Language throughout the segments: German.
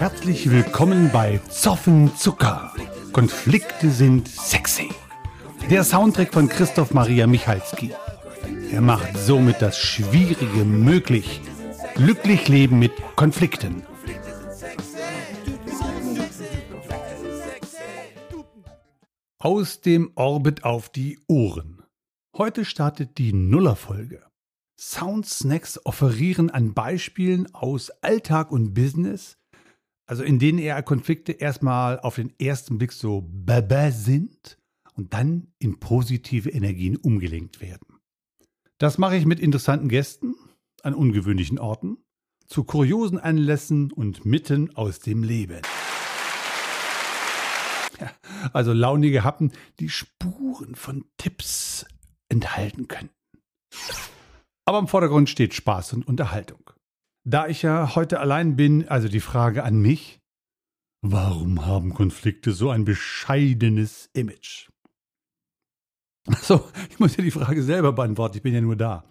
Herzlich willkommen bei Zoffen Zucker. Konflikte sind sexy. Der Soundtrack von Christoph Maria Michalski. Er macht somit das Schwierige möglich. Glücklich leben mit Konflikten. Aus dem Orbit auf die Ohren. Heute startet die Nullerfolge. Soundsnacks offerieren an Beispielen aus Alltag und Business also in denen eher Konflikte erstmal auf den ersten Blick so baba sind und dann in positive Energien umgelenkt werden. Das mache ich mit interessanten Gästen an ungewöhnlichen Orten, zu kuriosen Anlässen und mitten aus dem Leben. Also launige Happen, die Spuren von Tipps enthalten können. Aber im Vordergrund steht Spaß und Unterhaltung. Da ich ja heute allein bin, also die Frage an mich, warum haben Konflikte so ein bescheidenes Image? Achso, ich muss ja die Frage selber beantworten, ich bin ja nur da.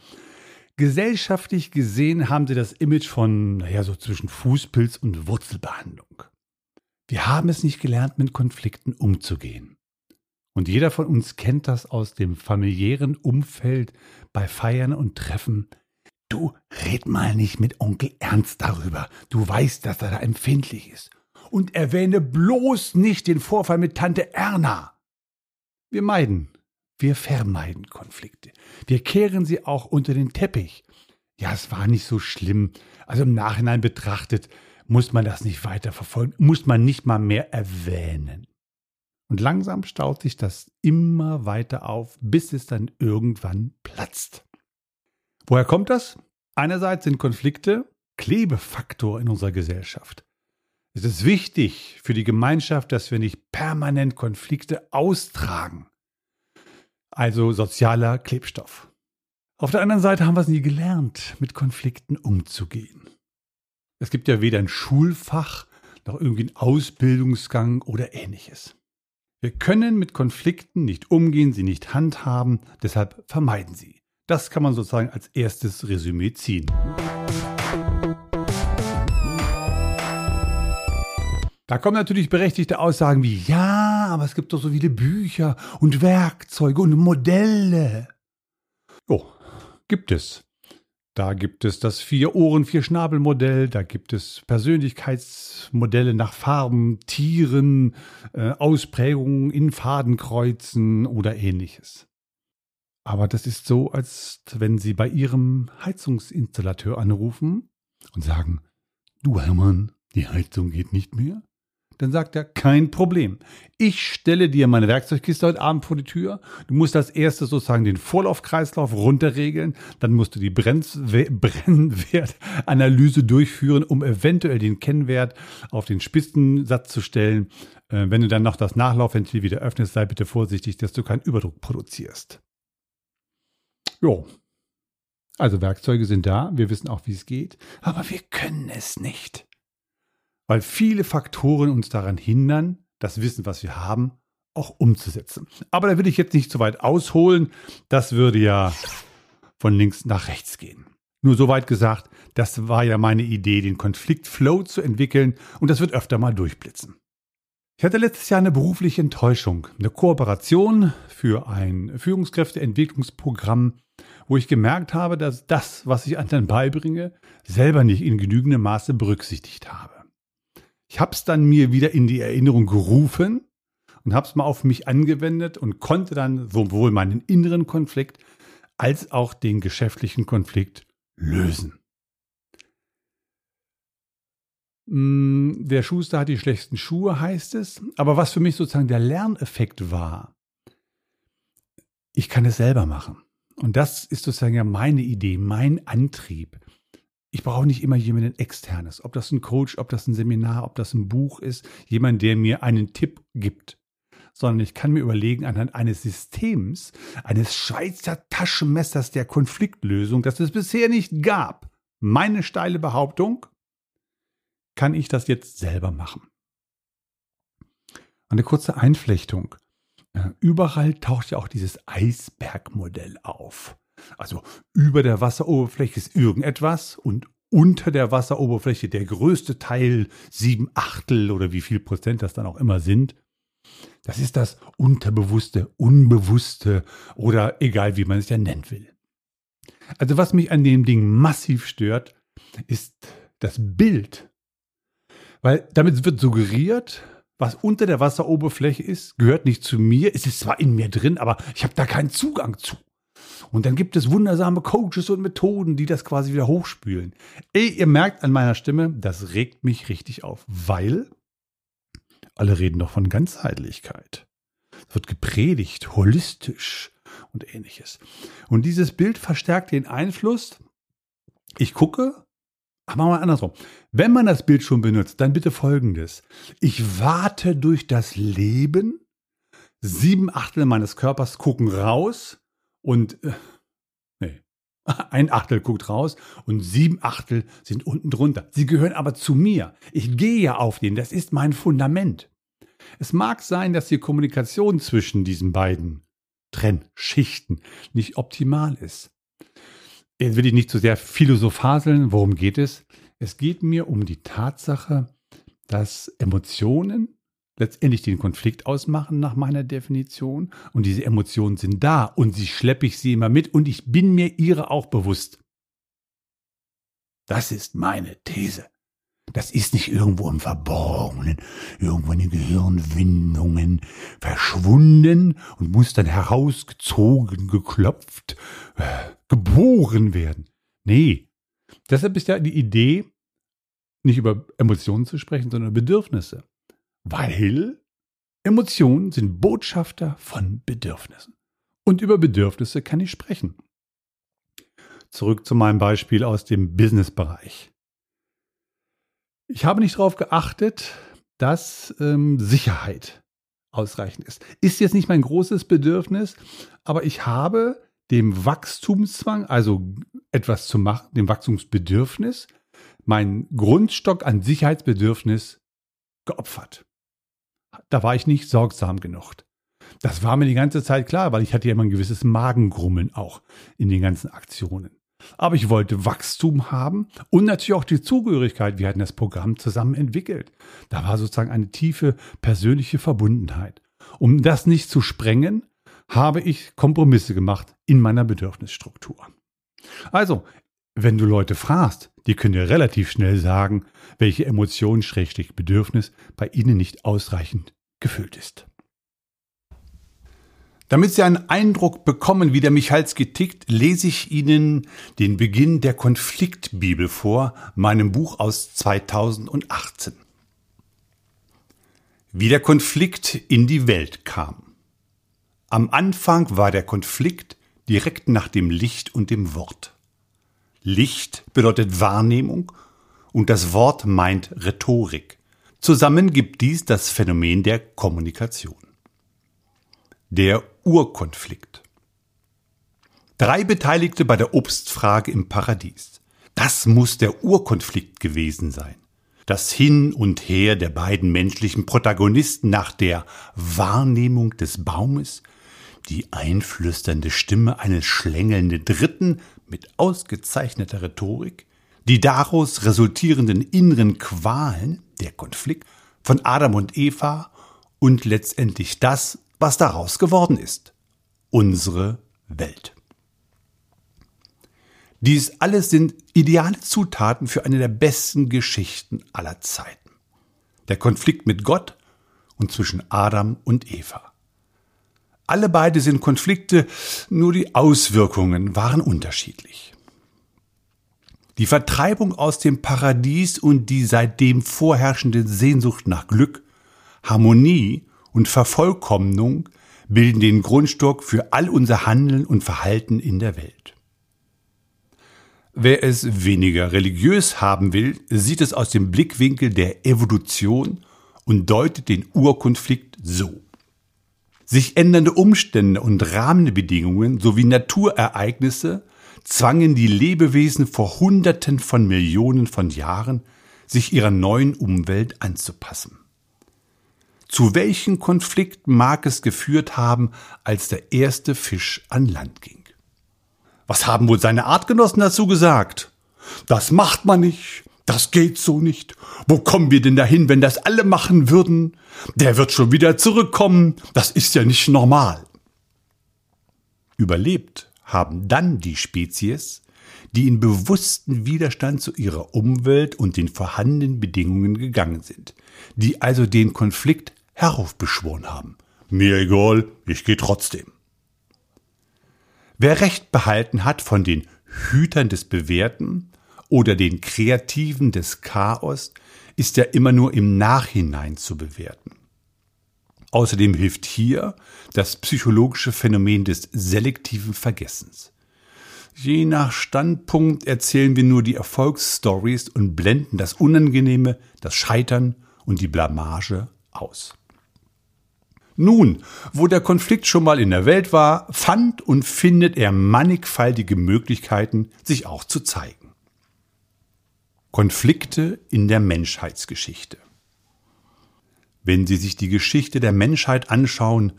Gesellschaftlich gesehen haben sie das Image von, naja, so zwischen Fußpilz und Wurzelbehandlung. Wir haben es nicht gelernt, mit Konflikten umzugehen. Und jeder von uns kennt das aus dem familiären Umfeld bei Feiern und Treffen, Du red mal nicht mit Onkel Ernst darüber. Du weißt, dass er da empfindlich ist. Und erwähne bloß nicht den Vorfall mit Tante Erna. Wir meiden, wir vermeiden Konflikte. Wir kehren sie auch unter den Teppich. Ja, es war nicht so schlimm. Also im Nachhinein betrachtet muss man das nicht weiter verfolgen, muss man nicht mal mehr erwähnen. Und langsam staut sich das immer weiter auf, bis es dann irgendwann platzt. Woher kommt das? Einerseits sind Konflikte Klebefaktor in unserer Gesellschaft. Es ist wichtig für die Gemeinschaft, dass wir nicht permanent Konflikte austragen. Also sozialer Klebstoff. Auf der anderen Seite haben wir es nie gelernt, mit Konflikten umzugehen. Es gibt ja weder ein Schulfach noch irgendwie einen Ausbildungsgang oder ähnliches. Wir können mit Konflikten nicht umgehen, sie nicht handhaben, deshalb vermeiden sie. Das kann man sozusagen als erstes Resümee ziehen. Da kommen natürlich berechtigte Aussagen wie, ja, aber es gibt doch so viele Bücher und Werkzeuge und Modelle. Oh, gibt es. Da gibt es das Vier-Ohren-, Vier-Schnabel-Modell, da gibt es Persönlichkeitsmodelle nach Farben, Tieren, äh, Ausprägungen in Fadenkreuzen oder ähnliches. Aber das ist so, als wenn Sie bei Ihrem Heizungsinstallateur anrufen und sagen, du Hermann, die Heizung geht nicht mehr. Dann sagt er, kein Problem. Ich stelle dir meine Werkzeugkiste heute Abend vor die Tür. Du musst als erstes sozusagen den Vorlaufkreislauf runterregeln. Dann musst du die Brennwertanalyse durchführen, um eventuell den Kennwert auf den Spitzensatz zu stellen. Äh, wenn du dann noch das Nachlaufventil wieder öffnest, sei bitte vorsichtig, dass du keinen Überdruck produzierst. Jo. Also Werkzeuge sind da, wir wissen auch, wie es geht, aber wir können es nicht. Weil viele Faktoren uns daran hindern, das Wissen, was wir haben, auch umzusetzen. Aber da will ich jetzt nicht zu weit ausholen. Das würde ja von links nach rechts gehen. Nur soweit gesagt, das war ja meine Idee, den Konfliktflow zu entwickeln und das wird öfter mal durchblitzen. Ich hatte letztes Jahr eine berufliche Enttäuschung, eine Kooperation für ein Führungskräfteentwicklungsprogramm wo ich gemerkt habe, dass das, was ich anderen beibringe, selber nicht in genügendem Maße berücksichtigt habe. Ich habe es dann mir wieder in die Erinnerung gerufen und habe es mal auf mich angewendet und konnte dann sowohl meinen inneren Konflikt als auch den geschäftlichen Konflikt lösen. Der Schuster hat die schlechtesten Schuhe, heißt es. Aber was für mich sozusagen der Lerneffekt war, ich kann es selber machen. Und das ist sozusagen ja meine Idee, mein Antrieb. Ich brauche nicht immer jemanden externes, ob das ein Coach, ob das ein Seminar, ob das ein Buch ist, jemand, der mir einen Tipp gibt, sondern ich kann mir überlegen, anhand eines Systems, eines Schweizer Taschenmessers der Konfliktlösung, das es bisher nicht gab, meine steile Behauptung, kann ich das jetzt selber machen. Eine kurze Einflechtung. Äh, überall taucht ja auch dieses Eisbergmodell auf. Also über der Wasseroberfläche ist irgendetwas und unter der Wasseroberfläche, der größte Teil, sieben Achtel oder wie viel Prozent das dann auch immer sind. Das ist das Unterbewusste, Unbewusste oder egal wie man es ja nennen will. Also was mich an dem Ding massiv stört, ist das Bild. Weil damit wird suggeriert, was unter der Wasseroberfläche ist, gehört nicht zu mir. Es ist zwar in mir drin, aber ich habe da keinen Zugang zu. Und dann gibt es wundersame Coaches und Methoden, die das quasi wieder hochspülen. Ey, ihr merkt an meiner Stimme, das regt mich richtig auf, weil alle reden doch von Ganzheitlichkeit. Es wird gepredigt, holistisch und ähnliches. Und dieses Bild verstärkt den Einfluss. Ich gucke, ach, machen wir andersrum. Wenn man das Bild schon benutzt, dann bitte folgendes. Ich warte durch das Leben. Sieben Achtel meines Körpers gucken raus und äh, nee, ein Achtel guckt raus und sieben Achtel sind unten drunter. Sie gehören aber zu mir. Ich gehe ja auf den. Das ist mein Fundament. Es mag sein, dass die Kommunikation zwischen diesen beiden Trennschichten nicht optimal ist. Jetzt will ich nicht zu sehr philosophaseln. Worum geht es? Es geht mir um die Tatsache, dass Emotionen letztendlich den Konflikt ausmachen nach meiner Definition. Und diese Emotionen sind da und sie schleppe ich sie immer mit und ich bin mir ihre auch bewusst. Das ist meine These. Das ist nicht irgendwo im Verborgenen, irgendwo in den Gehirnwindungen verschwunden und muss dann herausgezogen, geklopft, äh, geboren werden. Nee. Deshalb ist ja die Idee, nicht über Emotionen zu sprechen, sondern Bedürfnisse. Weil Emotionen sind Botschafter von Bedürfnissen. Und über Bedürfnisse kann ich sprechen. Zurück zu meinem Beispiel aus dem Businessbereich. Ich habe nicht darauf geachtet, dass ähm, Sicherheit ausreichend ist. Ist jetzt nicht mein großes Bedürfnis, aber ich habe dem Wachstumszwang, also etwas zu machen, dem Wachstumsbedürfnis, meinen Grundstock an Sicherheitsbedürfnis geopfert da war ich nicht sorgsam genug. Das war mir die ganze Zeit klar, weil ich hatte ja immer ein gewisses Magengrummeln auch in den ganzen Aktionen. Aber ich wollte Wachstum haben und natürlich auch die Zugehörigkeit. Wir hatten das Programm zusammen entwickelt. Da war sozusagen eine tiefe persönliche Verbundenheit. Um das nicht zu sprengen, habe ich Kompromisse gemacht in meiner Bedürfnisstruktur. Also, wenn du Leute fragst, die können dir relativ schnell sagen, welche Emotion, Bedürfnis bei ihnen nicht ausreichend gefüllt ist. Damit Sie einen Eindruck bekommen, wie der Michalski tickt, lese ich Ihnen den Beginn der Konfliktbibel vor, meinem Buch aus 2018. Wie der Konflikt in die Welt kam. Am Anfang war der Konflikt direkt nach dem Licht und dem Wort. Licht bedeutet Wahrnehmung und das Wort meint Rhetorik. Zusammen gibt dies das Phänomen der Kommunikation. Der Urkonflikt. Drei Beteiligte bei der Obstfrage im Paradies. Das muss der Urkonflikt gewesen sein. Das Hin und Her der beiden menschlichen Protagonisten nach der Wahrnehmung des Baumes, die einflüsternde Stimme eines schlängelnden Dritten mit ausgezeichneter Rhetorik, die daraus resultierenden inneren Qualen, der Konflikt von Adam und Eva und letztendlich das, was daraus geworden ist. Unsere Welt. Dies alles sind ideale Zutaten für eine der besten Geschichten aller Zeiten. Der Konflikt mit Gott und zwischen Adam und Eva. Alle beide sind Konflikte, nur die Auswirkungen waren unterschiedlich. Die Vertreibung aus dem Paradies und die seitdem vorherrschende Sehnsucht nach Glück, Harmonie und Vervollkommnung bilden den Grundstock für all unser Handeln und Verhalten in der Welt. Wer es weniger religiös haben will, sieht es aus dem Blickwinkel der Evolution und deutet den Urkonflikt so. Sich ändernde Umstände und Rahmenbedingungen sowie Naturereignisse zwangen die Lebewesen vor Hunderten von Millionen von Jahren, sich ihrer neuen Umwelt anzupassen. Zu welchem Konflikt mag es geführt haben, als der erste Fisch an Land ging? Was haben wohl seine Artgenossen dazu gesagt? Das macht man nicht. Das geht so nicht. Wo kommen wir denn dahin, wenn das alle machen würden? Der wird schon wieder zurückkommen. Das ist ja nicht normal. Überlebt haben dann die Spezies, die in bewussten Widerstand zu ihrer Umwelt und den vorhandenen Bedingungen gegangen sind, die also den Konflikt heraufbeschworen haben. Mir egal, ich gehe trotzdem. Wer Recht behalten hat von den Hütern des Bewährten oder den Kreativen des Chaos, ist ja immer nur im Nachhinein zu bewerten. Außerdem hilft hier das psychologische Phänomen des selektiven Vergessens. Je nach Standpunkt erzählen wir nur die Erfolgsstories und blenden das Unangenehme, das Scheitern und die Blamage aus. Nun, wo der Konflikt schon mal in der Welt war, fand und findet er mannigfaltige Möglichkeiten, sich auch zu zeigen. Konflikte in der Menschheitsgeschichte. Wenn Sie sich die Geschichte der Menschheit anschauen,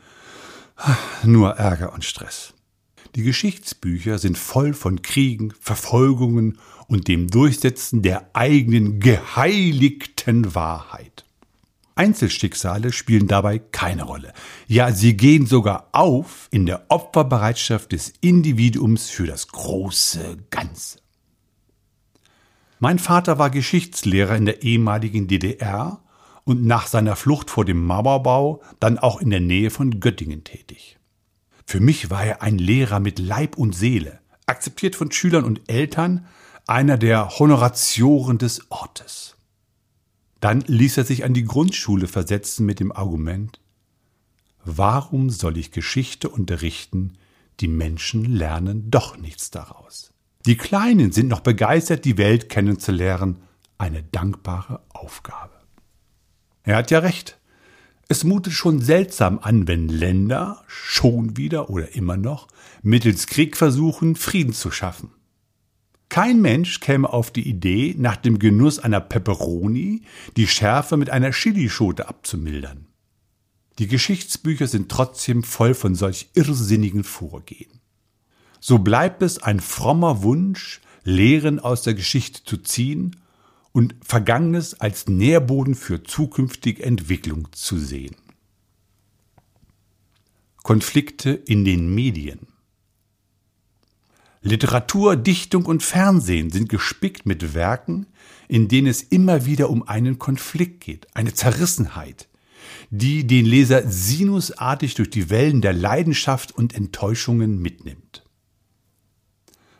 nur Ärger und Stress. Die Geschichtsbücher sind voll von Kriegen, Verfolgungen und dem Durchsetzen der eigenen geheiligten Wahrheit. Einzelschicksale spielen dabei keine Rolle. Ja, sie gehen sogar auf in der Opferbereitschaft des Individuums für das große Ganze. Mein Vater war Geschichtslehrer in der ehemaligen DDR und nach seiner Flucht vor dem Mauerbau dann auch in der Nähe von Göttingen tätig. Für mich war er ein Lehrer mit Leib und Seele, akzeptiert von Schülern und Eltern, einer der Honoratioren des Ortes. Dann ließ er sich an die Grundschule versetzen mit dem Argument, warum soll ich Geschichte unterrichten, die Menschen lernen doch nichts daraus. Die Kleinen sind noch begeistert, die Welt kennenzulernen, eine dankbare Aufgabe. Er hat ja recht. Es mutet schon seltsam an, wenn Länder schon wieder oder immer noch mittels Krieg versuchen, Frieden zu schaffen. Kein Mensch käme auf die Idee, nach dem Genuss einer Peperoni die Schärfe mit einer Chilischote abzumildern. Die Geschichtsbücher sind trotzdem voll von solch irrsinnigen Vorgehen. So bleibt es ein frommer Wunsch, Lehren aus der Geschichte zu ziehen und Vergangenes als Nährboden für zukünftige Entwicklung zu sehen. Konflikte in den Medien Literatur, Dichtung und Fernsehen sind gespickt mit Werken, in denen es immer wieder um einen Konflikt geht, eine Zerrissenheit, die den Leser sinusartig durch die Wellen der Leidenschaft und Enttäuschungen mitnimmt.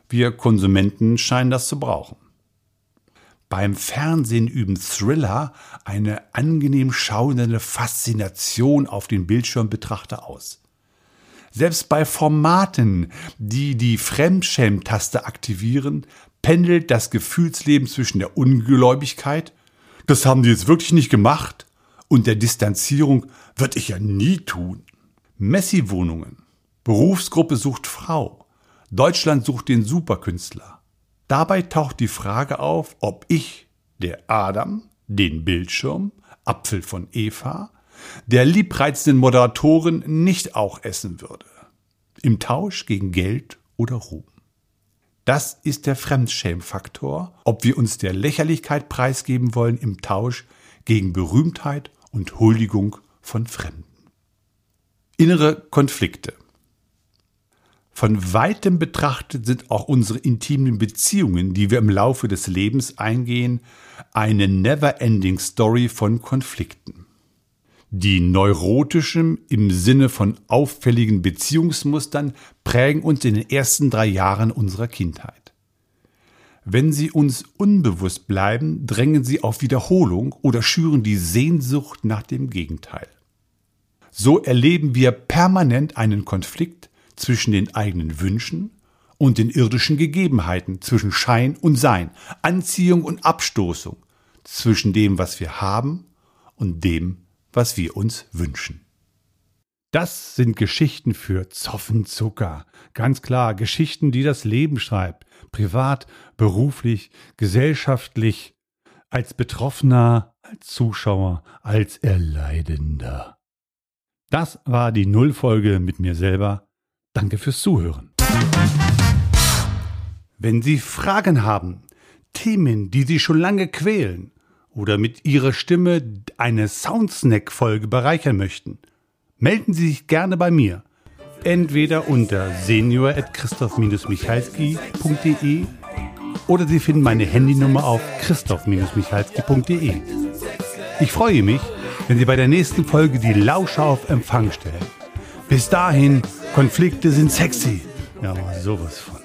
Wir Konsumenten scheinen das zu brauchen. Beim Fernsehen üben Thriller eine angenehm schauende Faszination auf den Bildschirmbetrachter aus. Selbst bei Formaten, die die Fremdschämtaste aktivieren, pendelt das Gefühlsleben zwischen der Ungläubigkeit, das haben die jetzt wirklich nicht gemacht, und der Distanzierung, wird ich ja nie tun. Messi-Wohnungen. Berufsgruppe sucht Frau. Deutschland sucht den Superkünstler. Dabei taucht die Frage auf, ob ich, der Adam, den Bildschirm, Apfel von Eva, der liebreizenden Moderatorin nicht auch essen würde. Im Tausch gegen Geld oder Ruhm. Das ist der Fremdschämfaktor, ob wir uns der Lächerlichkeit preisgeben wollen im Tausch gegen Berühmtheit und Huldigung von Fremden. Innere Konflikte. Von weitem betrachtet sind auch unsere intimen Beziehungen, die wir im Laufe des Lebens eingehen, eine never-ending Story von Konflikten die neurotischen im Sinne von auffälligen Beziehungsmustern prägen uns in den ersten drei Jahren unserer Kindheit. Wenn sie uns unbewusst bleiben, drängen sie auf Wiederholung oder schüren die Sehnsucht nach dem Gegenteil. So erleben wir permanent einen Konflikt zwischen den eigenen Wünschen und den irdischen Gegebenheiten, zwischen Schein und Sein, Anziehung und Abstoßung, zwischen dem, was wir haben und dem, was wir uns wünschen. Das sind Geschichten für Zoffenzucker. Ganz klar, Geschichten, die das Leben schreibt. Privat, beruflich, gesellschaftlich, als Betroffener, als Zuschauer, als Erleidender. Das war die Nullfolge mit mir selber. Danke fürs Zuhören. Wenn Sie Fragen haben, Themen, die Sie schon lange quälen oder mit Ihrer Stimme eine Soundsnack-Folge bereichern möchten, melden Sie sich gerne bei mir. Entweder unter senior.christoph-michalski.de oder Sie finden meine Handynummer auf christoph-michalski.de. Ich freue mich, wenn Sie bei der nächsten Folge die Lauscher auf Empfang stellen. Bis dahin, Konflikte sind sexy. Ja, sowas von.